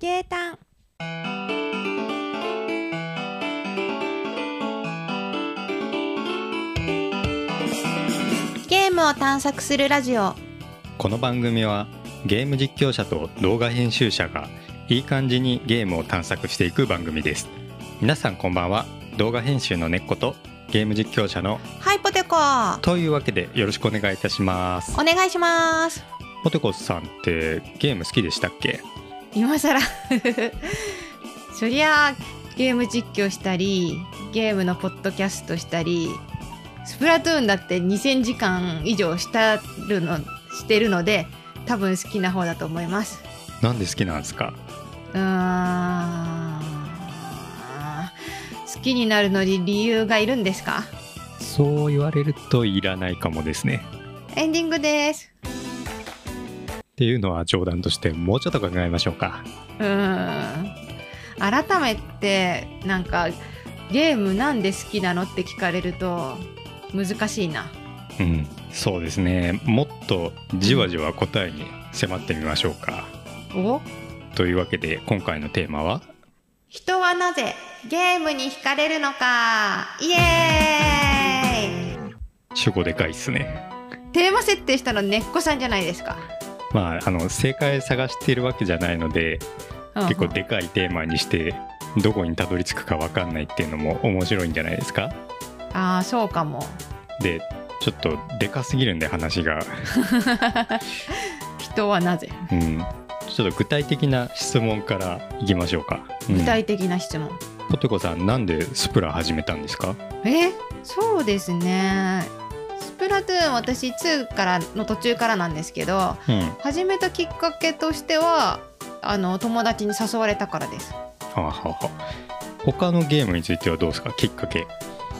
ゲータンゲームを探索するラジオ。この番組はゲーム実況者と動画編集者がいい感じにゲームを探索していく番組です。皆さんこんばんは。動画編集の根っことゲーム実況者のはいポテコ。というわけでよろしくお願いいたします。お願いします。ポテコさんってゲーム好きでしたっけ？今更。そりゃあゲーム実況したりゲームのポッドキャストしたりスプラトゥーンだって2000時間以上したるのしてるので多分好きな方だと思います。なんで好きなんですか？うーん。好きになるのに理由がいるんですか？そう言われるといらないかもですね。エンディングですっていうのは冗談としてもうちょっと考えましょうか。うーん。改めてなんかゲームなんで好きなのって聞かれると難しいな。うん。そうですね。もっとじわじわ答えに迫ってみましょうか。お？というわけで今回のテーマは？人はなぜゲームに惹かれるのか。イエーイ！主語でかいっすね。テーマ設定したの根っこさんじゃないですか、まああの正解探しているわけじゃないので結構でかいテーマにしてどこにたどり着くか分かんないっていうのも面白いんじゃないですか？ああそうかも。でちょっとでかすぎるんで話が、人はなぜ？うん、ちょっと具体的な質問からいきましょうか、うん。具体的な質問、ポテコさんなんでスプラ始めたんですか？え？そうですね。スプラトゥーン私2からの途中からなんですけどうん。始めたきっかけとしてはあの友達に誘われたからです。はあ、は他のゲームについてはどうですか？きっかけ。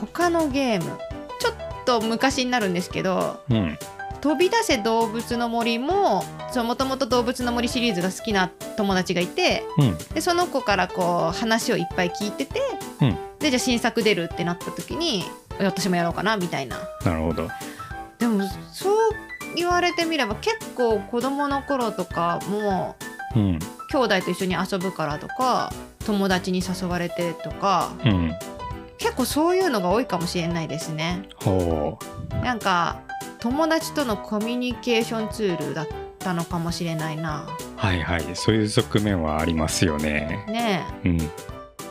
他のゲーム。ちょっと昔になるんですけどうん「飛び出せ動物の森も」もともと動物の森シリーズが好きな友達がいてうん。でその子からこう話をいっぱい聞いてて、うん。でじゃあ新作出るってなった時にえ私もやろうかなみたいな。なるほどでもそう言われてみれば結構子供の頃とかもうん。兄弟と一緒に遊ぶからとか友達に誘われてとかうん。結構そういうのが多いかもしれないですね。ほなんか友達とのコミュニケーションツールだったのかもしれないな。うはいはい。そういう側面はありますよね。ね。うん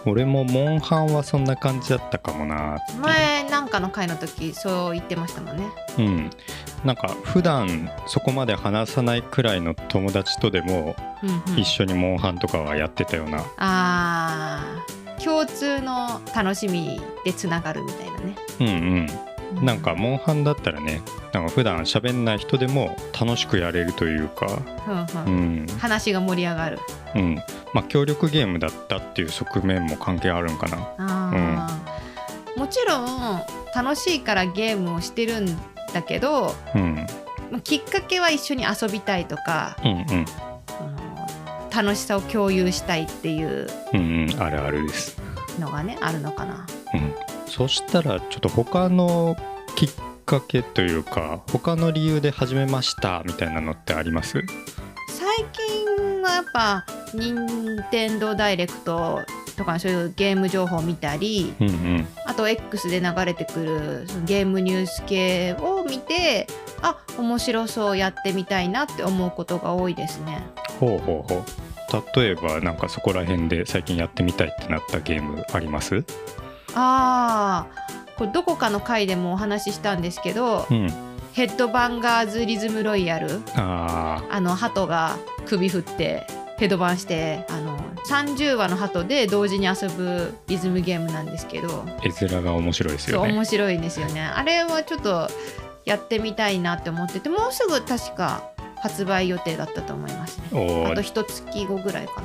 俺もモンハンはそんな感じだったかもなえ前なんかの回の時そう言ってましたもんね。うん。なんか普段そこまで話さないくらいの友達とでもうんうん。一緒にモンハンとかはやってたような。あー。共通の楽しみでつながるみたいなね。うんうんなんかモンハンだったらねなんか普段喋んない人でも楽しくやれるというか。うんん。話が盛り上がる。うん。まあ協力ゲームだったっていう側面も関係あるんかな。あー、もちろん楽しいからゲームをしてるんだけどうん。まあきっかけは一緒に遊びたいとかうんうん。楽しさを共有したいっていううんうん。あるあるです。のがねあるのかな。うんそしたらちょっと他のきっかけというか他の理由で始めましたみたいなのってあります？最近はやっぱ任天堂ダイレクトとかそういうゲーム情報を見たりうんうん。あと X で流れてくるそのゲームニュース系を見てあ面白そうやってみたいなって思うことが多いですね。ほうほうほう。例えばなんかそこら辺で最近やってみたいってなったゲームあります？あーこれどこかの回でもお話ししたんですけどうん。ヘッドバンガーズリズムロイヤルああの鳩が首振ってヘッドバンしてあの30羽の鳩で同時に遊ぶリズムゲームなんですけど、ー絵面が面白いですよね。面白いんですよね。あれはちょっとやってみたいなって思っててもうすぐ確か発売予定だったと思いますね。あと一月後ぐらいか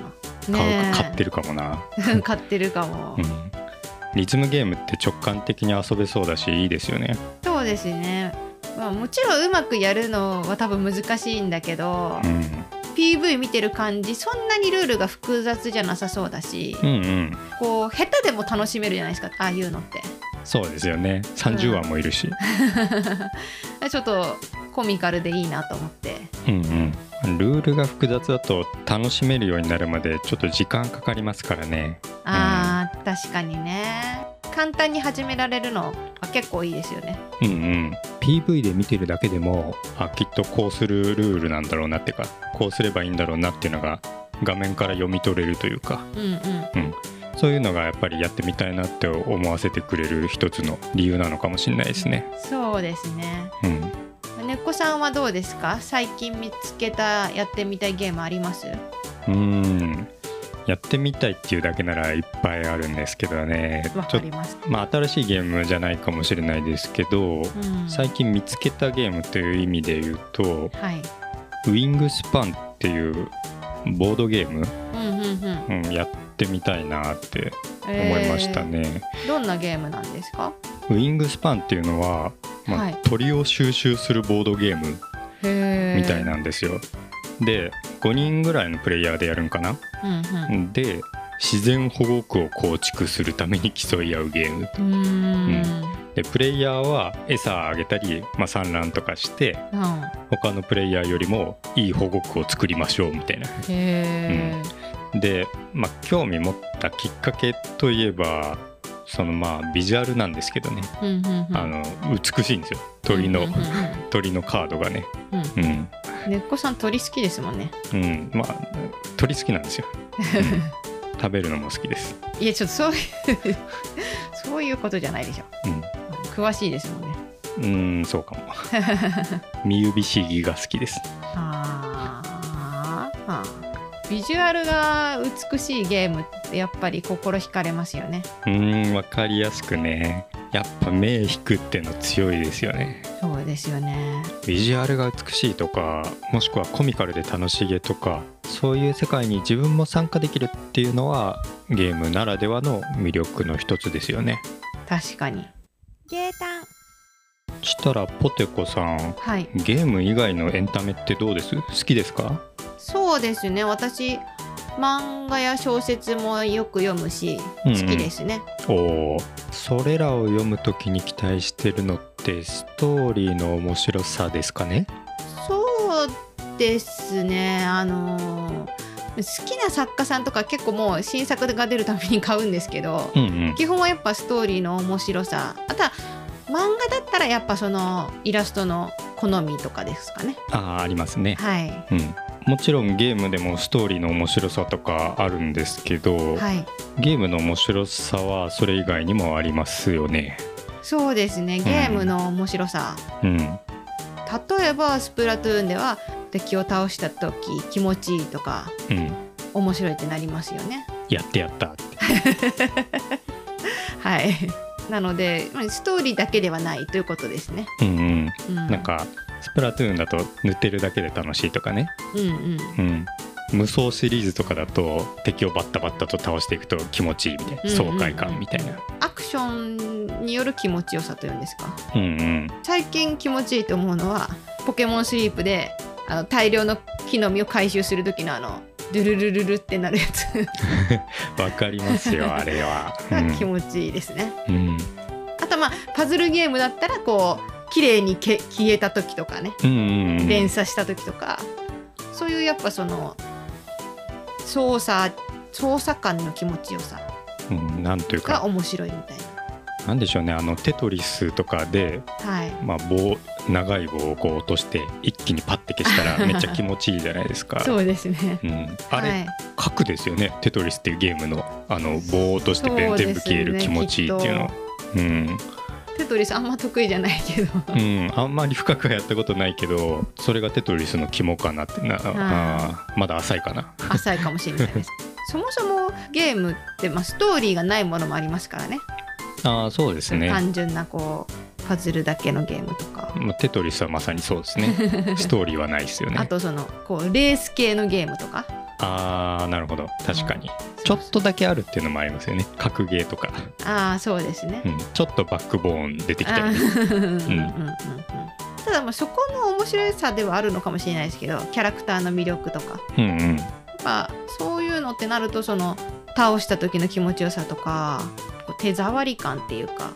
な。ねえ。買ってるかもな、買ってるかも、うん、リズムゲームって直感的に遊べそうだしいいですよね。そうですね、まあ、もちろんうまくやるのは多分難しいんだけど、うん。PV 見てる感じそんなにルールが複雑じゃなさそうだし、うんうん。こう下手でも楽しめるじゃないですかああいうのって。そうですよね。30話もいるし、ちょっとコミカルでいいなと思って。うんうん。ルールが複雑だと楽しめるようになるまでちょっと時間かかりますからね。あー、確かにね。簡単に始められるのは結構いいですよね。うんうん。PV で見てるだけでもあきっとこうするルールなんだろうなっていうかこうすればいいんだろうなっていうのが画面から読み取れるというか。うんうん。そういうのがやっぱりやってみたいなって思わせてくれる一つの理由なのかもしれないですね。そうですね。うん。ねっこさんはどうですか？最近見つけたやってみたいゲームあります？うーんやってみたいっていうだけならいっぱいあるんですけどね。まあ新しいゲームじゃないかもしれないですけどうん、最近見つけたゲームという意味で言うとはい。ウィングスパンっていうボードゲーム、うんうんうん。うん、やってみたいなって思いましたね、えー。どんなゲームなんですか？ウィングスパンっていうのは、まあはい。鳥を収集するボードゲームみたいなんですよ、で5人ぐらいのプレイヤーでやるんかな、うんうん。で自然保護区を構築するために競い合うゲームうーん。でプレイヤーは餌あげたり、まあ、産卵とかしてうん。他のプレイヤーよりもいい保護区を作りましょうみたいな。へえ、で、まあ、興味持ったきっかけといえばそのまあビジュアルなんですけどね、うんうんうん。あの美しいんですよ。鳥の、うんうんうん。鳥のカードがね。うん。うん、ねっこさん鳥好きですもんね。うん、まあ鳥好きなんですよ、うん。食べるのも好きです、いやちょっとそういう そういうことじゃないでしょ。詳しいですもんね。うん、うんそうかも。三指市議が好きです。あーあービジュアルが美しいゲームってやっぱり心惹かれますよね。うんわかりやすくね。やっぱ目引くっての強いですよね。そうですよね。ビジュアルが美しいとかもしくはコミカルで楽しげとかそういう世界に自分も参加できるっていうのはゲームならではの魅力の一つですよね。確かに。ゲータンしたらポテコさんはい。ゲーム以外のエンタメってどうです？好きですか？そうですね。私漫画や小説もよく読むしうんうん。好きですね、おおそれらを読むときに期待してるのってストーリーの面白さですかね？そうですね。あのー好きな作家さんとか結構もう新作が出るたびに買うんですけど、うんうん。基本はやっぱストーリーの面白さ。あとは漫画だったらやっぱそのイラストの好みとかですかね。ああありますね。はい。うん。もちろんゲームでもストーリーの面白さとかあるんですけど、はい。ゲームの面白さはそれ以外にもありますよね。そうですね。ゲームの面白さ、うん、例えばスプラトゥーンでは敵を倒した時気持ちいいとかうん、面白いってなりますよね。やってやった。はいなのでまあストーリーだけではないということですね、うんうん、うん、なんかスプラトゥーンだと塗ってるだけで楽しいとかね。うんうんうん。無双シリーズとかだと敵をバッタバッタと倒していくと気持ちいいみたいな爽快感みたいな。アクションによる気持ちよさというんですかうんうん。最近気持ちいいと思うのはポケモンスリープであの大量の木の実を回収する時のあのドゥルルルルってなるやつ。わかりますよ あれは。が気持ちいいですね、うん。うん。あとまあパズルゲームだったらこう綺麗にけ消えた時とかね。うんうんうん。連鎖した時とか、そういうやっぱその操作操作感の気持ちよさうん、なんというか。が面白いみたいなんでしょうねあのテトリスとかでなはい。まあ、棒長い棒をこう落として一気にパッて消したら めっちゃ気持ちいいじゃないですか。そうですね。うん、あれ、はい。核ですよねテトリスっていうゲームの。あの棒を落として全部消える気持ちいいっていうの。うん。テトリスあんま得意じゃないけど。うん、あんまり深くはやったことないけどそれがテトリスの肝かなってな。あーまだ浅いかな。浅いかもしれないです。そもそもゲームって、まあ、ストーリーがないものもありますからねあーそうですね、単純なこうパズルだけのゲームとか、まあ、テトリスはまさにそうですね。ストーリーはないですよね。あとそのこうレース系のゲームとか。あーなるほど。確かに、ちょっとだけあるっていうのもありますよね。格ゲーとか、ああそうですね、うん、ちょっとバックボーン出てきたあり。ねーうんうんうん。うん。ただまあそこの面白さではあるのかもしれないですけどキャラクターの魅力とか。うんうんぱそういうのってなるとその倒した時の気持ちよさとか手触り感っていうか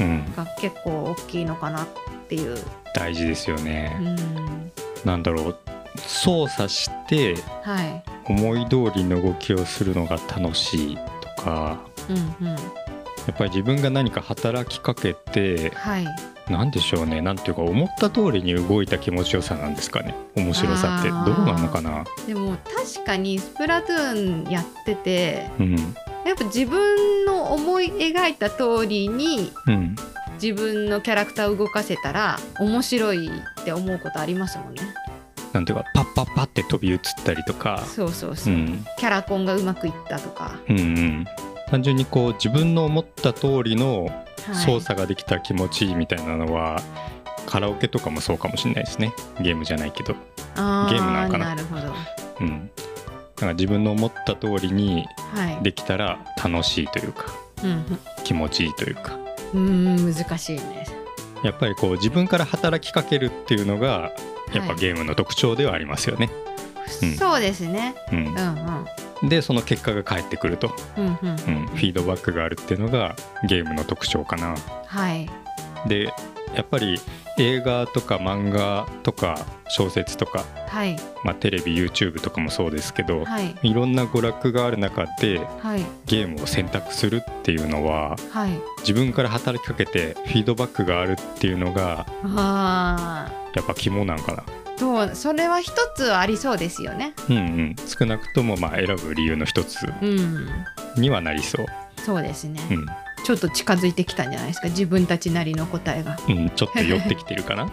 うん、が結構大きいのかなっていう、大事ですよね、うん、なんだろう。操作してはい。思い通りの動きをするのが楽しいとか。うんうん。やっぱり自分が何か働きかけてはい何でしょうね。なんていうか思った通りに動いた気持ちよさなんですかね。面白さって。どうなのかな。でも確かにスプラトゥーンやっててうん。やっぱ自分の思い描いた通りにうん。自分のキャラクターを動かせたら面白いって思うことありますもんね。なんていうかパッパッパって飛び移ったりとか。そうそうそう。う、ん。キャラコンがうまくいったとか、うんうん。単純にこう自分の思った通りのはい操作ができた気持ちいいみたいなのは、カラオケとかもそうかもしれないですね。ゲームじゃないけど。あゲームなのかな。なるほど。うん。だから自分の思った通りにはい。できたら楽しいというかうん。気持ちいいというか。うん難しいね。やっぱりこう自分から働きかけるっていうのがやっぱはい。ゲームの特徴ではありますよね。うんそうですね。ううん。うんん、でその結果が返ってくると、うんうん。うん、フィードバックがあるっていうのがゲームの特徴かな。はい。でやっぱり映画とか漫画とか小説とか、はい。まあ、テレビ YouTube とかもそうですけど、はい。いろんな娯楽がある中ではい。ゲームを選択するっていうのははい。自分から働きかけてフィードバックがあるっていうのがあやっぱ肝なんかな。あそうそれは一つはありそうですよね。うんうん、少なくともまあ選ぶ理由の一つうん。にはなりそう。そうですね、うん。ちょっと近づいてきたんじゃないですか？自分たちなりの答えが。うん、ちょっと寄ってきてるかな？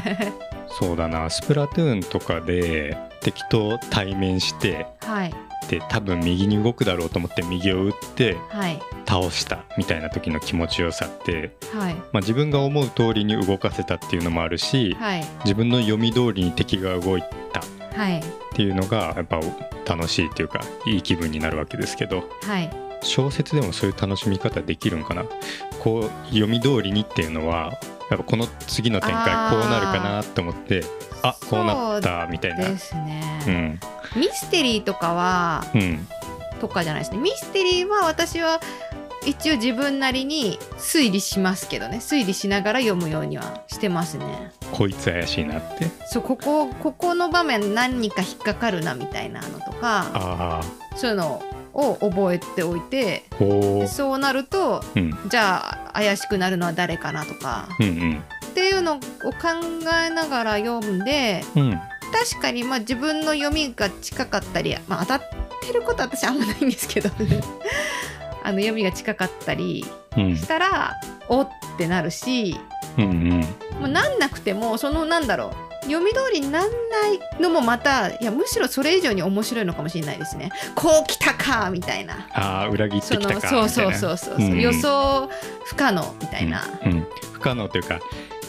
そうだな。スプラトゥーンとかで敵と対面してはいで多分右に動くだろうと思って右を打ってはい。倒したみたいな時の気持ちよさって、はい。まあ、自分が思う通りに動かせたっていうのもあるしはい。自分の読み通りに敵が動いたっはい。ていうのがやっぱ楽しいっていうかいい気分になるわけですけどはい。小説でもそういう楽しみ方できるんかな。こう読み通りにっていうのはやっぱこの次の展開こうなるかなと思ってあこうなったみたいな。ですね、うん。ミステリーとかはうん。とかじゃないですね。ミステリーは私は一応自分なりに推理しますけどね。推理しながら読むようにはしてますね。こいつ怪しいなって。そうここここの場面何か引っかかるなみたいなのとかあそういうのを覚えておいてそうなるとううん。じゃあ怪しくなるのは誰かなとかうんっていうのを考えながら読んでうんうん。確かにまあ自分の読みが近かったり、まあ、当たってることは私あんまないんですけど あの読みが近かったりうん。したらおってなるしうんうん。もうなんなくてもそのなんだろう読み通りになんないのもまたいやむしろそれ以上に面白いのかもしれないですね。こう来たかみたいな。ああ裏切ってそきたかのそうそうそうそう、うん。予想不可能みたいな、うん。うん。不可能というか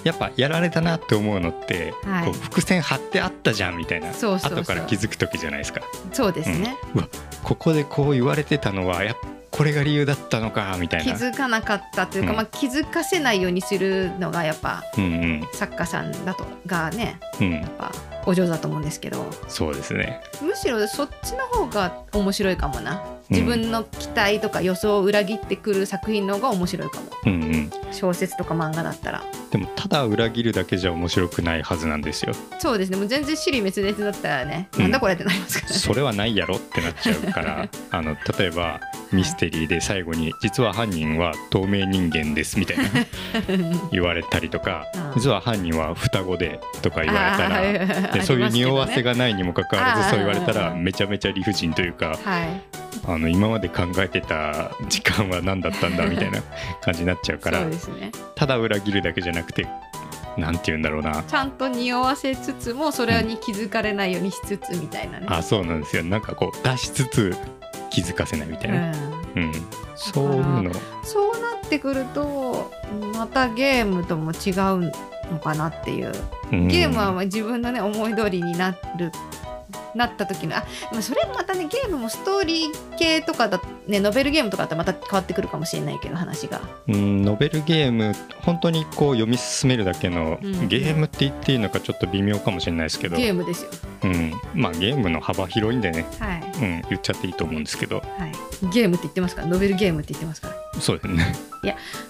やっぱやられたなって思うのって、はい。こう伏線張ってあったじゃんみたいな。そうそうそう。後から気づく時じゃないですか。そうですね、うわここでこう言われてたのはやっこれが理由だったのかみたい気なづかなかったというか、うん。まあ、気づかせないようにするのがやっぱうんうん。作家さんだとがねうん。やっぱお上手だと思うんですけど。そうですね。むしろそっちの方が面白いかもな自分の期待とか予想を裏切ってくる作品の方が面白いかも。うんうん。小説とか漫画だったら。でもただ裏切るだけじゃ面白くないはずなんですよ。そうですね。もう全然尻滅裂だったらね、うん。なんだこれってなりますからね。それはないやろってなっちゃうから あの例えばミステリーで最後に実は犯人は透明人間ですみたいな 言われたりとかうん実は犯人は双子でとか言われたらでそういう匂わせががないにもかかわらずそう言われたらうんめちゃめちゃ理不尽というかはいあの今まで考えてた時間は何だったんだみたいな感じになっちゃうからね。ただ裏切るだけじゃなくてなんて言うんだろうな。ちゃんと匂わせつつもそれに気づかれないようにしつつみたいなね、あそうなんですよ。なんかこう出しつつ気づかせないみたいな、うん。うん、そういうの。そうなってくるとまたゲームとも違うのかなっていう。うん。ゲームはまあ自分のね思い通りになるなった時のあまあそれもまたねゲームもストーリー系とかだねノベルゲームとかだったらまた変わってくるかもしれないけど話が。うんノベルゲーム本当にこう読み進めるだけの、うん。ゲームって言っていいのかちょっと微妙かもしれないですけど、ゲームですよ。うん、まあゲームの幅広いんでね、はい。うん、言っちゃっていいと思うんですけど。はい。ゲームって言ってますからノベルゲームって言ってますから。そうですね。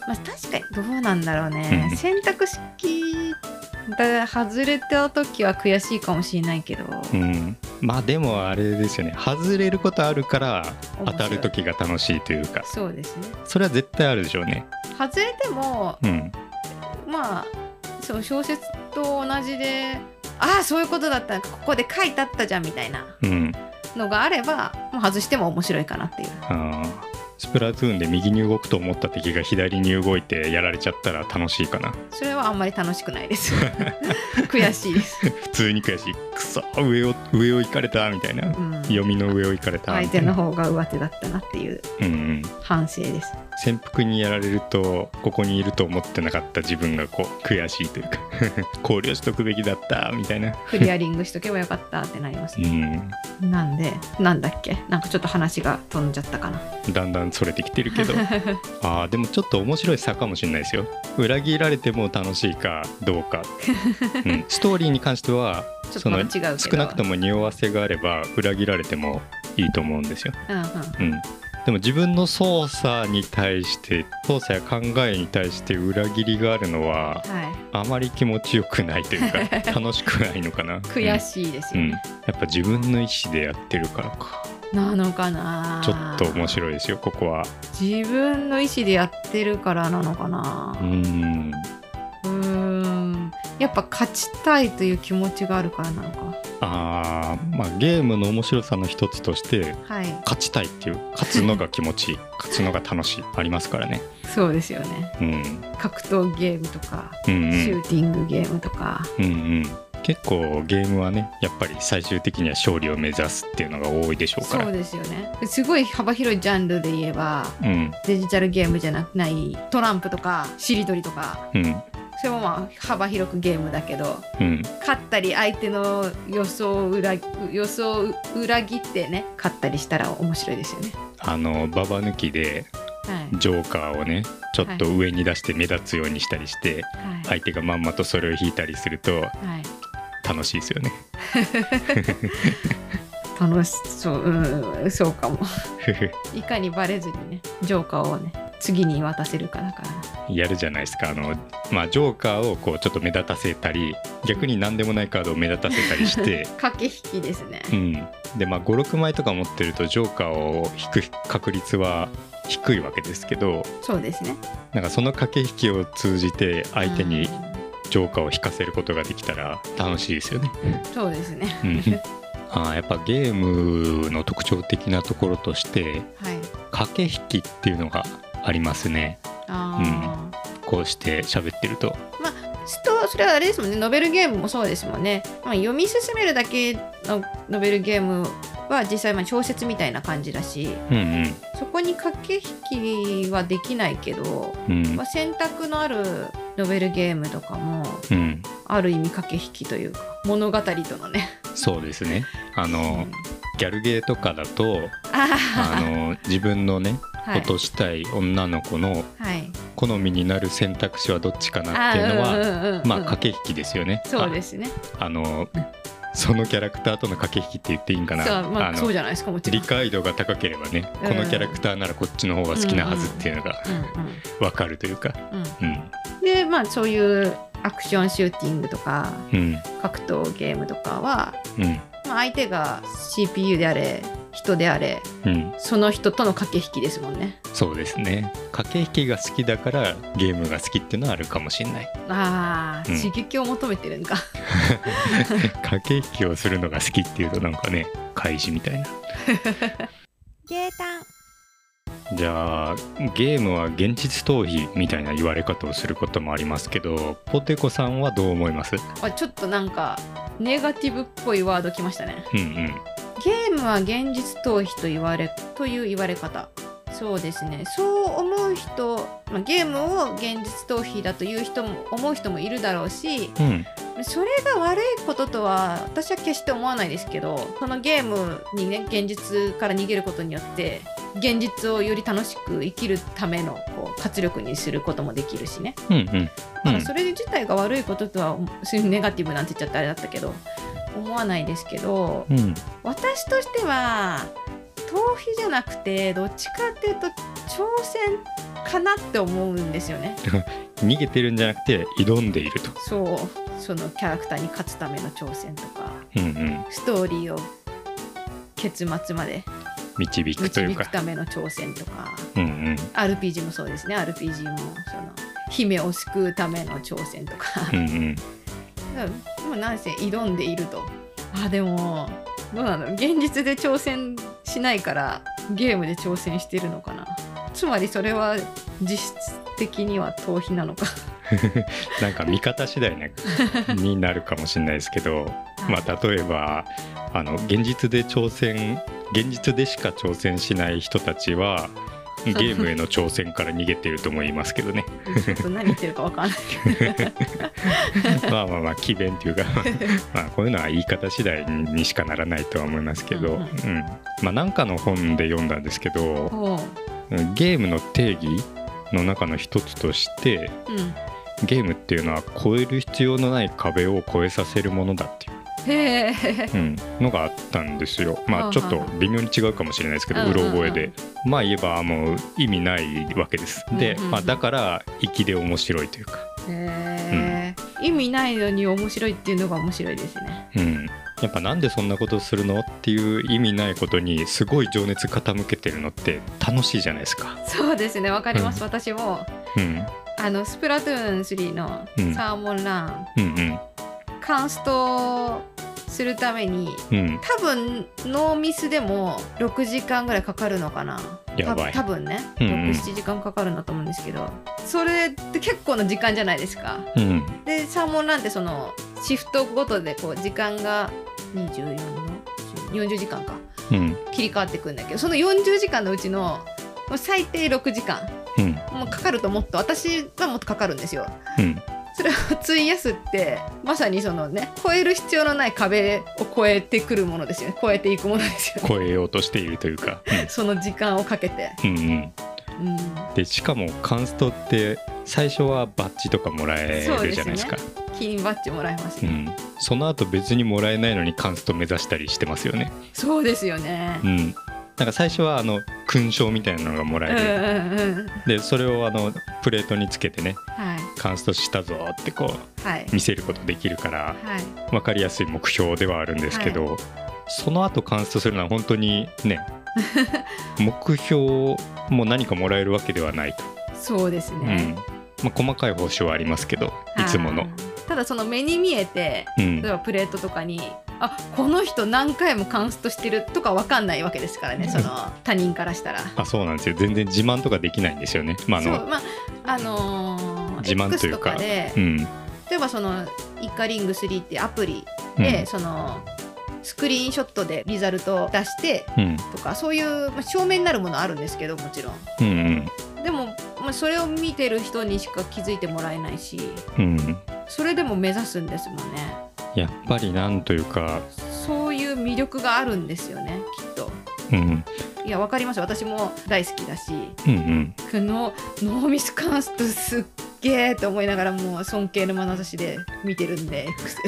まあ、確かにどうなんだろうね、うん。選択式が外れた時は悔しいかもしれないけど、うんまあでもあれですよね。外れることあるから当たる時が楽しいというか。そうですね。それは絶対あるでしょうね。外れてもうん。まあそう小説と同じでああそういうことだったここで書いてあったじゃんみたいなうん。のがあればもう外しても面白いかなっていう。あースプラトゥーンで右に動くと思った敵が左に動いてやられちゃったら楽しいかな。それはあんまり楽しくないです。悔しい。です、普通に悔しい。くそ上を上を行かれたみたいな。うん、読みの上を行かれた相手の方が上手だったなっていううんうん。反省です。潜伏にやられるとここにいると思ってなかった自分がこう悔しいというか。考慮しとくべきだったみたいな。クリアリングしとけばよかったってなりますうね、ん。なんでなんだっけ？なんかちょっと話が飛んじゃったかな。だんだんそれてきてるけど。あーでもちょっと面白い差かもしれないですよ。裏切られても楽しいかどうか、うん、ストーリーに関してはその少なくとも匂わせがあれば裏切られてもいいと思うんですよ、うんうん。うん、でも自分の操作に対して操作や考えに対して裏切りがあるのははい。あまり気持ちよくないというか 楽しくないのかな。悔い、しいですうん、よねや、っぱ自分の意思でやってるからかなのかな。ちょっと面い白いですよここは。自分の意思でやってるからなのかな。うん。うーん。やっぱ勝ちたいという気持ちがあるからなのか。あーまあゲームの面白さの一つとしてはい。勝ちたいっていう勝つのが気持ちいい 勝つのが楽しいありますからね。そうですよね。うん。格闘ゲームとか、うんうん。シューティングゲームとか。うんうん結構ゲームはねやっぱり最終的には勝利を目指すっていうのが多いでしょうから。そうですよね。すごい幅広いジャンルで言えばうん。デジタルゲームじゃなくないトランプとかしりとりとか。うん。それもまあ幅広くゲームだけどうん。勝ったり相手の予想を裏予想を裏切ってね勝ったりしたら面白いですよね。あのババ抜きではい。ジョーカーをねちょっと上に出して目立つようにしたりして、はい。相手がまんまとそれを引いたりするとはい、楽しいですよね 楽しそう、うん、そうかも。いかにバレずにねジョーカーをね次に渡せるかだからな。やるじゃないですかあの、まあ、ジョーカーをこうちょっと目立たせたり逆に何でもないカードを目立たせたりして 駆け引きですね。うん、でまあ56枚とか持ってるとジョーカーを引く確率は低いわけですけどそうですね。なんかその駆け引きを通じて相手にうんジョーカーを引かせることができたら楽しいですよね。そうですね。うんあーやっぱゲームの特徴的なところとしてはい。駆け引きっていうのがありますねああ、こうして喋ってると。ストそれはあれですもんねノベルゲームもそうですもんね、まあ、読み進めるだけのノベルゲームは実際まあ小説みたいな感じだしうんそこに駆け引きはできないけど、うん。うんまあ、選択のあるノベルゲームとかもうん。ある意味駆け引きというか物語とのね。そうですね。あのギャルゲーとかだとああの自分のね落としたい女の子のはい。好みになる選択肢はどっちかなっていうのはまあ駆け引きですよね。そうですね。ああのそのキャラクターとの駆け引きって言っていいんかな？そう,、まあ、あのそうじゃないですかもちろん。理解度が高ければね、うん。このキャラクターならこっちの方が好きなはずっていうのがうんわかるというか。うん。うん。うんでまあそういうアクションシューティングとかうん。格闘ゲームとかは、うん。まあ、相手が CPU であれ人であれうん。その人との駆け引きですもんね。そうですね。駆け引きが好きだからゲームが好きっていうのはあるかもしれない。あー、うん。刺激を求めてるんか。駆け引きをするのが好きっていうとなんかね開示みたいな。ゲータン。じゃあゲームは現実逃避みたいな言われ方をすることもありますけどポテコさんはどう思います？あちょっとなんかネガティブっぽいワードきましたね。うんうんゲームは現実逃避と言われという言われ方。そうですね。そう思う人、まあ、ゲームを現実逃避だという人も思う人もいるだろうしうん。それが悪いこととは私は決して思わないですけどそのゲームにね現実から逃げることによって現実をより楽しく生きるためのこう活力にすることもできるしね、うんうん。まあ、それ自体が悪いこととはネガティブなんて言っちゃってあれだったけど思わないですけどうん。私としては逃避じゃなくてどっちかっていうと挑戦かなって思うんですよね。逃げてるんじゃなくて挑んでいると。そう。そのキャラクターに勝つための挑戦とかうんうん。ストーリーを結末まで導くというか。導くための挑戦とか。うんうん。RPG もそうですね。RPG もその姫を救うための挑戦とか。うんうん。で もなんせ挑んでいると。あでもどうなの？現実で挑戦しないからゲームで挑戦してるのかな？つまりそれは実質的には逃避なのか。なんか見方次第、ね、になるかもしれないですけど、まあ、例えばあの現実で挑戦現実でしか挑戦しない人たちは ゲームへの挑戦から逃げてると思いますけどね。ちょっと何言ってるか分かんない。まあまあまあ詭弁っていうか まあこういうのは言い方次第にしかならないとは思いますけど、ううんん。まあ、なんかの本で読んだんですけどゲームの定義の中の一つとしてうん。ゲームっていうのは超える必要のない壁を超えさせるものだっていうへえうん、のがあったんですよ。まはああちょっと微妙に違うかもしれないですけど、うんうんうん。うろ覚えで。まあ言えばもう意味ないわけです。でうんうんう、ん。まあだから粋で面白いというか、へえ意味ないのに面白いっていうのが面白いですね。うん。やっぱなんでそんなことするのっていう意味ないことにすごい情熱傾けてるのって楽しいじゃないですか。そうですね。わかります、う私も。うん。あのスプラトゥーン3のうん。サーモンラン、うんカンストするためにうん。うん。多分ノーミスでも6時間ぐらいかかるのかなやばいた多分ね、うんうん67時間かかるんだと思うんですけどそれって結構な時間じゃないですかうん。でサーモンランってそのシフトごとでこう時間が24の40時間かうん。切り替わってくんだけどその40時間のうちの最低6時間うん。もうかかるともっと私はもっとかかるんですようん。それを費やすってまさにそのね超える必要のない壁を越えてくるものですよね。超えていくものですよね。超えようとしているというか。その時間をかけて、うん。うん。うん。うん、でしかもカンストって最初はバッジとかもらえるじゃないですか。金バッジもらえますね、うん、その後別にもらえないのにカンスト目指したりしてますよね。そうですよね。う、ん、なんか最初はあの勲章みたいなのがもらうん、うんえる、うん。でそれをあのプレートにつけてねはいカンストしたぞってこうはい。見せることできるからはい。分かりやすい目標ではあるんですけど、その後カンストするのは本当にね 目標も何かもらえるわけではないと、そうですうん。ね、まあ、細かい報酬はありますけどい。つもの。ただその目に見えてうん。例えばプレートとかにあこの人何回もカンストしてるとかわかんないわけですからねその他人からしたら。あそうなんですよ。全然自慢とかできないんですよね。まああのまああのー自慢というか。X とかでうん。例えばそのイカリング3ってアプリで、うん。そのスクリーンショットでリザルトを出してうん。とかそういう、まあ、証明になるものあるんですけどもちろん。うんでも、まあ、それを見てる人にしか気づいてもらえないしうん。うんそれでも目指すんですもんね。やっぱりなんというか、そういう魅力があるんですよねきっと。うん、いやわかります。私も大好きだし。うんうん。このノーミスカンストすっげーと思いながらもう尊敬の眼差しで見てるんで X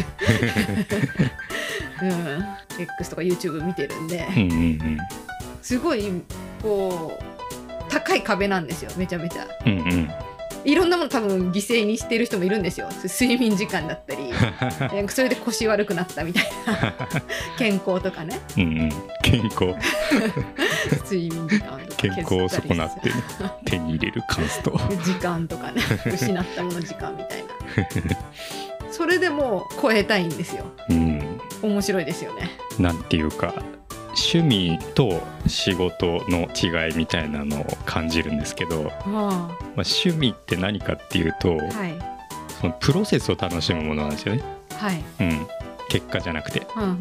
うん。X とか YouTube 見てるんで。うんうんうん。すごいこう高い壁なんですよめちゃめちゃ。うんうんいろんなもの多分犠牲にしてる人もいるんですよ。睡眠時間だったり。それで腰悪くなったみたいな。健康とかね。うんうん。健康。睡眠時間とか。健康を削損なって手に入れるカンスト。時間とかね。失ったもの時間みたいな。それでも超えたいんですよ。うん。面白いですよね。なんていうか趣味と仕事の違いみたいなのを感じるんですけど、あまあ、趣味って何かっていうと、あはい。そのプロセスを楽しむものなんですよね、はい。うん、結果じゃなくて、うん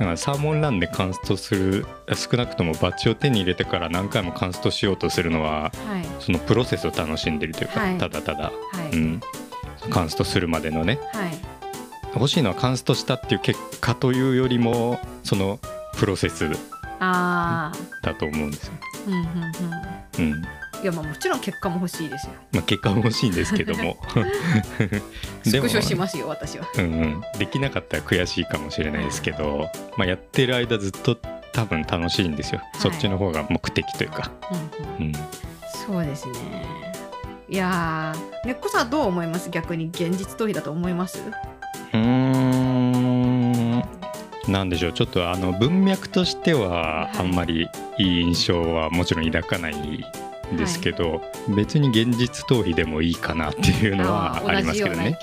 だからサーモンランでカンストする少なくともバッジを手に入れてから何回もカンストしようとするのははい。そのプロセスを楽しんでるというか、はい。ただただ、はい、うん、カンストするまでのね。はい。欲しいのはカンストしたっていう結果というよりもそのプロセスだと思うんですよ、うんうんうん。うん。いやまあもちろん結果も欲しいですよ。まあ、結果も欲しいんですけども。スクショしますよ私は。うんうん、できなかったら悔しいかもしれないですけど、まあ、やってる間ずっと多分楽しいんですよ、い。そっちの方が目的というか、うんうん。うん、そうですね。いやー根っこさんどう思います？逆に現実逃避だと思います？うーんなんでしょう。ちょっとあの文脈としてははいあんまりいい印象はもちろん抱かないんですけど、別に現実逃避でもいいかなっていうのはありますけどね。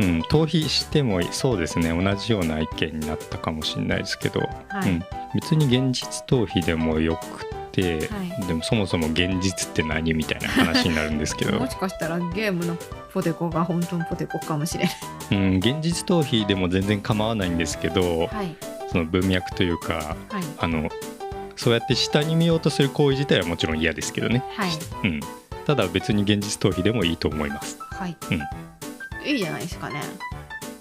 うん、逃避してもそうですね。同じような意見になったかもしれないですけど、はい。うん、別に現実逃避でもよくて、はい。でもそもそも現実って何みたいな話になるんですけど。も、しかしたらゲームのポテコが本当のポテコかもしれない。うん、現実逃避でも全然構わないんですけどはい。その文脈というかはい。あのそうやって下に見ようとする行為自体はもちろん嫌ですけどね、はい。うん、ただ別に現実逃避でもいいと思います。はい、うん。いいじゃないですかね。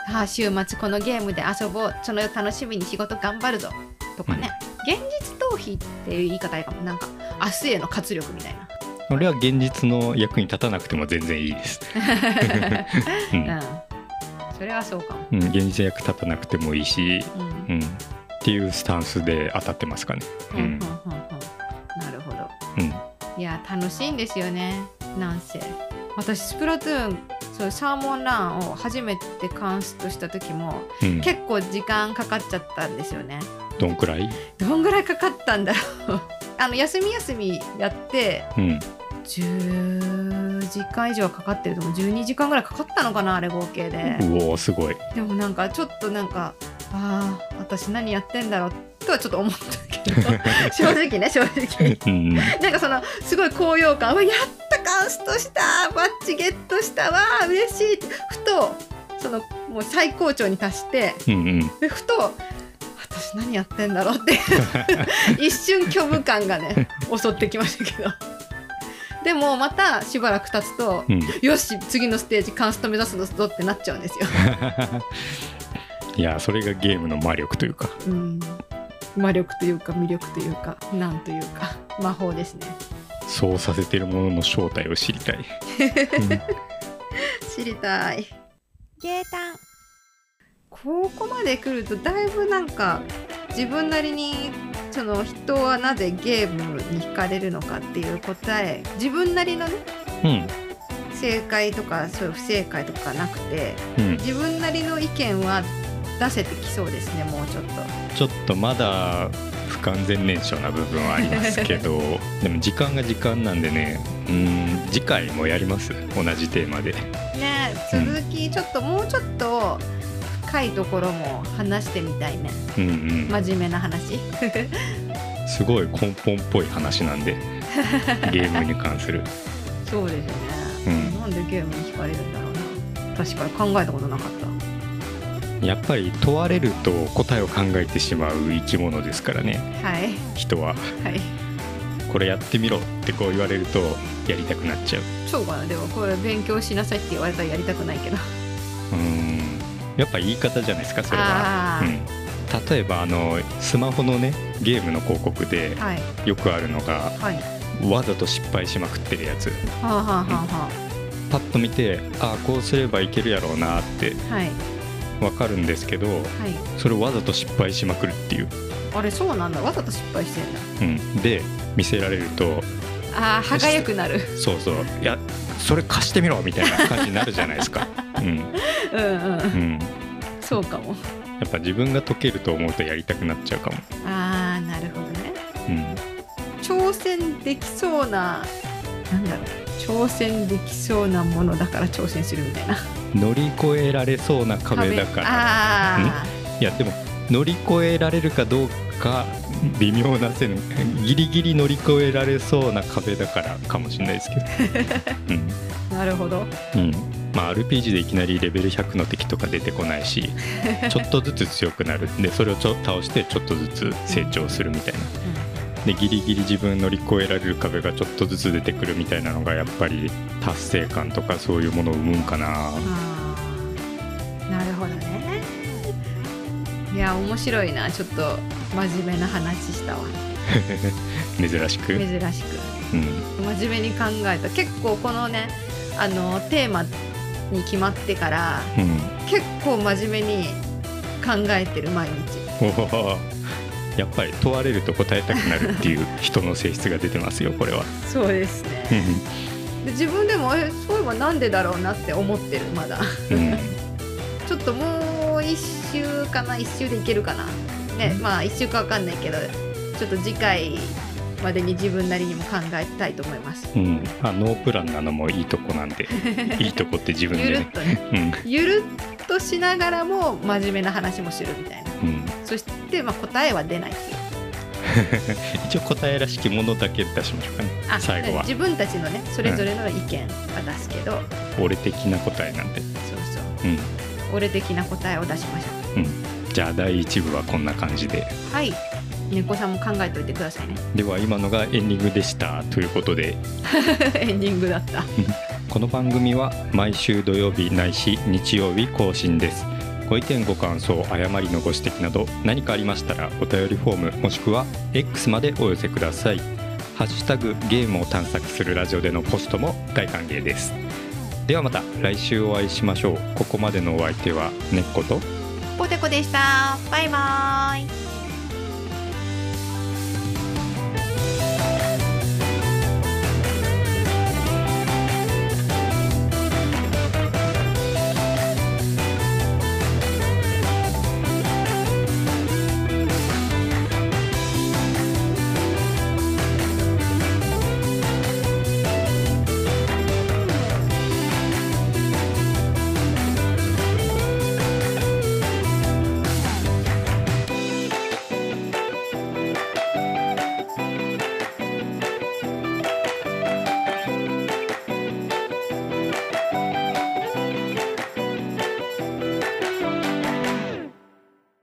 ああ週末このゲームで遊ぼう。その楽しみに仕事頑張るぞ。とかね、現実逃避っていう言い方いいかもなんか明日への活力みたいな俺は現実の役に立たなくても全然いいです。う うん。ん、それはそうかも、うん、現実役立たなくてもいいし、うん。うん、っていうスタンスで当たってますかね。なるほど。うん、いや楽しいんですよねなんせ私スプラトゥーンそうサーモンランを初めてカンストした時もうん、結構時間かかっちゃったんですよね。どんくらい、どんぐらいかかったんだろうあの休み休みやってうん、10時間以上かかってると思う。12時間ぐらいかかったのかなあれ合計で。うおーすごい。でもなんかちょっとなんかああ私何やってんだろうとはちょっと思ったけど。正直ね正直。うん、なんかそのすごい高揚感。うわやったカンストしたバッチゲットしたわー嬉しいって。ふとそのもう最高潮に達して。うん、うん、でふと私何やってんだろうって 一瞬虚無感がね襲ってきましたけどでもまたしばらく経つとうん。よし次のステージカンスト目指すぞってなっちゃうんですよ。いや、それがゲームの魔力というか。うん魔力というか魅力というかなんというか魔法ですねそうさせてるものの正体を知りたい。知りたいゲータンここまで来るとだいぶなんか自分なりにその人はなぜゲームに惹かれるのかっていう答え自分なりのねうん、正解とかそういう不正解とかなくてうん、自分なりの意見は出せてきそうですねもうちょっと。ちょっとまだ不完全燃焼な部分はありますけど でも時間が時間なんでねうん次回もやります？同じテーマで。ねうん続きちょっともうちょっと深いところも話してみたいね。うんうん。真面目な話。すごい根本っぽい話なんで。ゲームに関する。そうですよね、うん。なんでゲームに惹かれるんだろうな。確かに考えたことなかった。やっぱり問われると答えを考えてしまう生き物ですからね。はい。人は。はい。これやってみろってこう言われるとやりたくなっちゃう。そうかな。でもこれ勉強しなさいって言われたらやりたくないけど。うんやっぱ言い方じゃないですかそれは。うん、例えばあのスマホのねゲームの広告ではい。よくあるのがはい。わざと失敗しまくってるやつ。パッと見てああこうすればいけるやろうなってわかるんですけどはい。それをわざと失敗しまくるっていう、あれそうなんだ。わざと失敗してんだ。うん、で見せられるとあー歯がゆくなる。そうそう。いやそれ貸してみろみたいな感じになるじゃないですか、うん。うんうん。うん、そうかも。やっぱ自分が解けると思うとやりたくなっちゃうかも、ああなるほどね。うん、挑戦できそうななんだろう。挑戦できそうなものだから挑戦するみたいな。乗り越えられそうな壁だから。あいやでも乗り越えられるかどうか 微妙な線ギリギリ乗り越えられそうな壁だからかもしれないですけど、あ なるほど。うん。うんまあ、RPG でいきなりレベル100の敵とか出てこないし ちょっとずつ強くなる。でそれをちょ倒してちょっとずつ成長するみたいな。でギリギリ自分乗り越えられる壁がちょっとずつ出てくるみたいなのがやっぱり達成感とかそういうものを生むんかないや面白いな。ちょっと真面目な話したわ。珍しく、珍しく。うん、真面目に考えた。結構このねあのテーマに決まってからうん。結構真面目に考えてる毎日。やっぱり問われると答えたくなるっていう人の性質が出てますよこれは。そうですね。で自分でもえそういえばなんでだろうなって思ってるまだ。うん。ちょっともう一周かな一周でいけるかな。ねまあ一週かわかんないけどちょっと次回までに自分なりにも考えたいと思います。うん、あノープランなのもいいとこなんで。いいとこって自分ゆるっでねとね。うん。ゆるっとしながらも真面目な話もするみたいな。うん。そして、まあ、答えは出ないっていう。一応答えらしきものだけ出しましょうかね。あ最後は。自分たちのねそれぞれの意見は出すけど、俺的な答えなんで。そうそう。うん俺的な答えを出しましょう。うん。じゃあ第1部はこんな感じで。はい。猫さんも考えておいてくださいね。では今のがエンディングでしたということで。エンディングだった。この番組は毎週土曜日ないし日曜日更新です。ご意見ご感想誤りのご指摘など何かありましたらお便りフォームもしくは X までお寄せください。ハッシュタグゲームを探索するラジオでのポストも大歓迎ですではまた来週お会いしましょう。ここまでのお相手はねっこと。ポテコでした。バイバーイ。